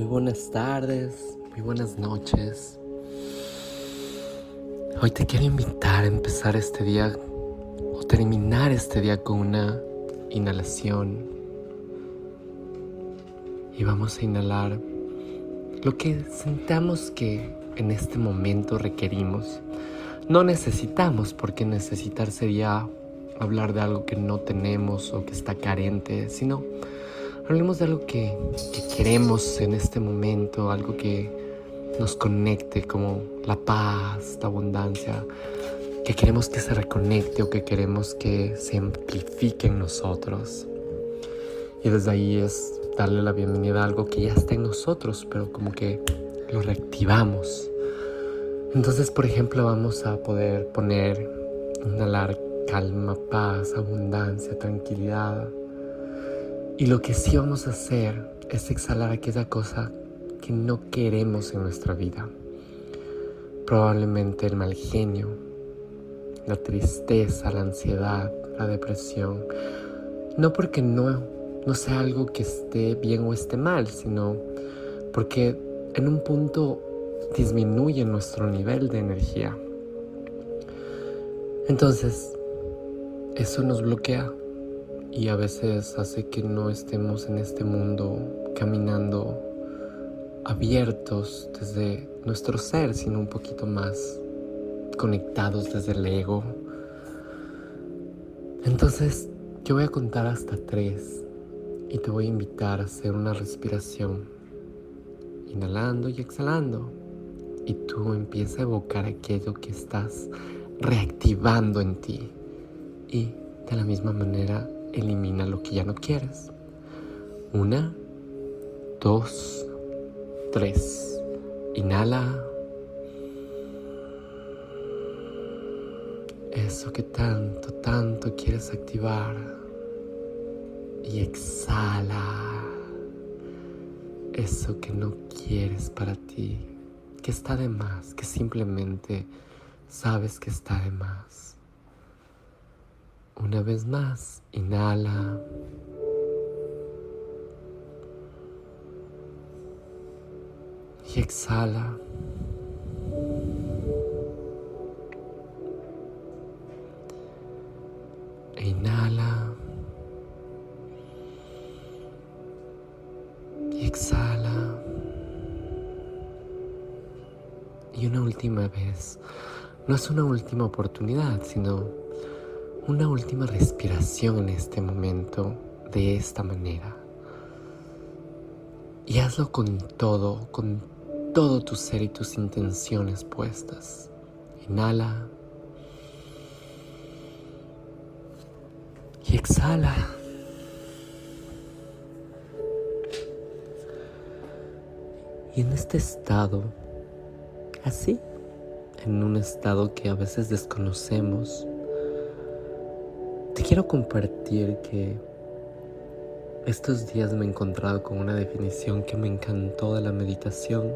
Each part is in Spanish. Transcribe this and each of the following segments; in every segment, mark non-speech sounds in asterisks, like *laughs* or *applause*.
muy buenas tardes, muy buenas noches. Hoy te quiero invitar a empezar este día o terminar este día con una inhalación. Y vamos a inhalar lo que sentamos que en este momento requerimos. No necesitamos, porque necesitar sería hablar de algo que no tenemos o que está carente, sino hablemos de algo que, que queremos en este momento, algo que nos conecte como la paz, la abundancia, que queremos que se reconecte o que queremos que se amplifique en nosotros. Y desde ahí es darle la bienvenida a algo que ya está en nosotros, pero como que lo reactivamos. Entonces, por ejemplo, vamos a poder poner, inhalar calma, paz, abundancia, tranquilidad. Y lo que sí vamos a hacer es exhalar aquella cosa que no queremos en nuestra vida. Probablemente el mal genio, la tristeza, la ansiedad, la depresión. No porque no, no sea algo que esté bien o esté mal, sino porque en un punto disminuye nuestro nivel de energía. Entonces, eso nos bloquea y a veces hace que no estemos en este mundo caminando abiertos desde nuestro ser, sino un poquito más conectados desde el ego. Entonces, yo voy a contar hasta tres y te voy a invitar a hacer una respiración, inhalando y exhalando. Y tú empieza a evocar aquello que estás reactivando en ti. Y de la misma manera, elimina lo que ya no quieres. Una, dos, 3. Inhala. Eso que tanto, tanto quieres activar. Y exhala. Eso que no quieres para ti. Que está de más. Que simplemente sabes que está de más. Una vez más, inhala. y exhala. E inhala. Y exhala. Y una última vez. No es una última oportunidad, sino una última respiración en este momento de esta manera. Y hazlo con todo, con todo tu ser y tus intenciones puestas. Inhala. Y exhala. Y en este estado, así, en un estado que a veces desconocemos, quiero compartir que estos días me he encontrado con una definición que me encantó de la meditación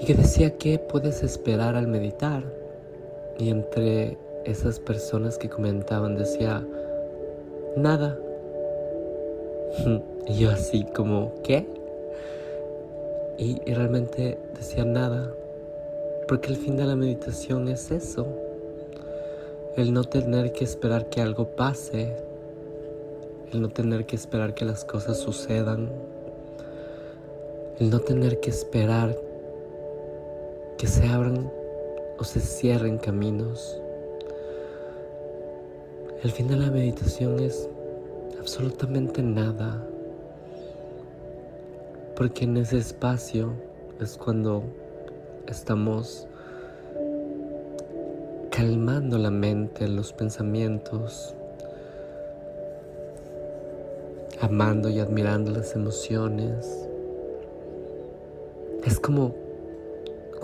y que decía que puedes esperar al meditar. Y entre esas personas que comentaban decía, nada. *laughs* Y yo así como, ¿qué? Y, y, realmente decía nada. Porque el fin de la meditación es eso. El no tener que esperar que algo pase. El no tener que esperar que las cosas sucedan. El no tener que esperar que se abran o se cierren caminos. El fin de la meditación es absolutamente nada, porque en ese espacio es cuando estamos calmando la mente, los pensamientos, amando y admirando las emociones. Es como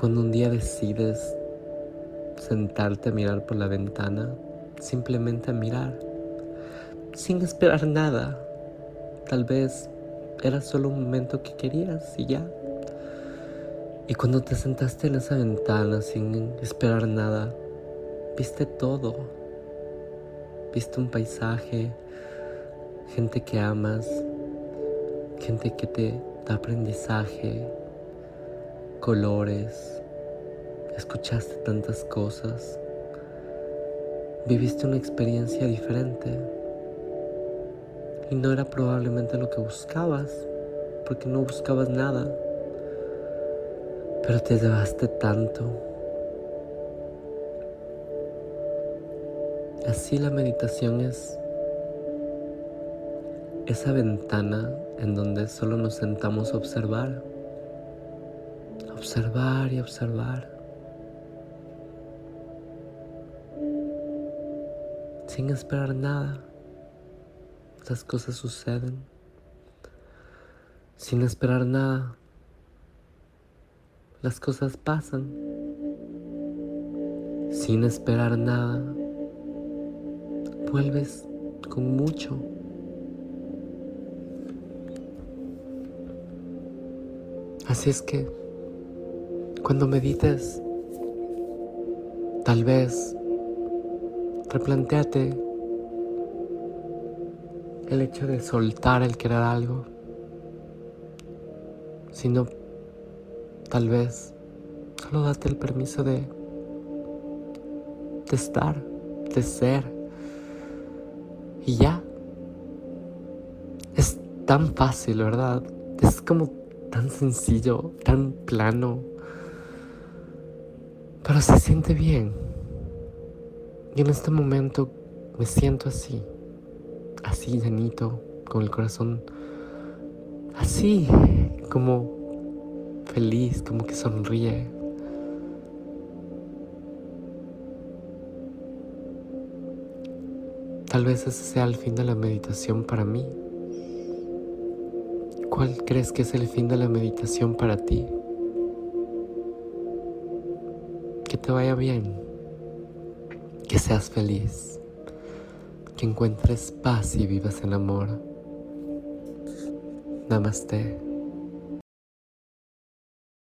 cuando un día decides sentarte a mirar por la ventana, simplemente a mirar, sin esperar nada. Tal vez era solo un momento que querías y ya. Y cuando te sentaste en esa ventana sin esperar nada, viste todo. Viste un paisaje, gente que amas, gente que te de aprendizaje, colores, escuchaste tantas cosas, viviste una experiencia diferente y no era probablemente lo que buscabas, porque no buscabas nada, pero te llevaste tanto. Así la meditación es esa ventana en donde solo nos sentamos a observar, observar y observar, sin esperar nada. Las cosas suceden sin esperar nada. Las cosas pasan sin esperar nada. Vuelves con mucho. Así es que cuando medites, tal vez replanteate el hecho de soltar el querer algo, sino tal vez solo date el permiso de, de estar, de ser. Y ya. Es tan fácil, ¿verdad? Es como tan sencillo, tan plano. Pero se siente bien. Y en este momento me siento así, así llenito, con el corazón así, como feliz, como que sonríe. Tal vez ese sea el fin de la meditación para mí. ¿Cuál crees que es el fin de la meditación para ti? Que te vaya bien, que seas feliz, que encuentres paz y vivas en amor. Namaste.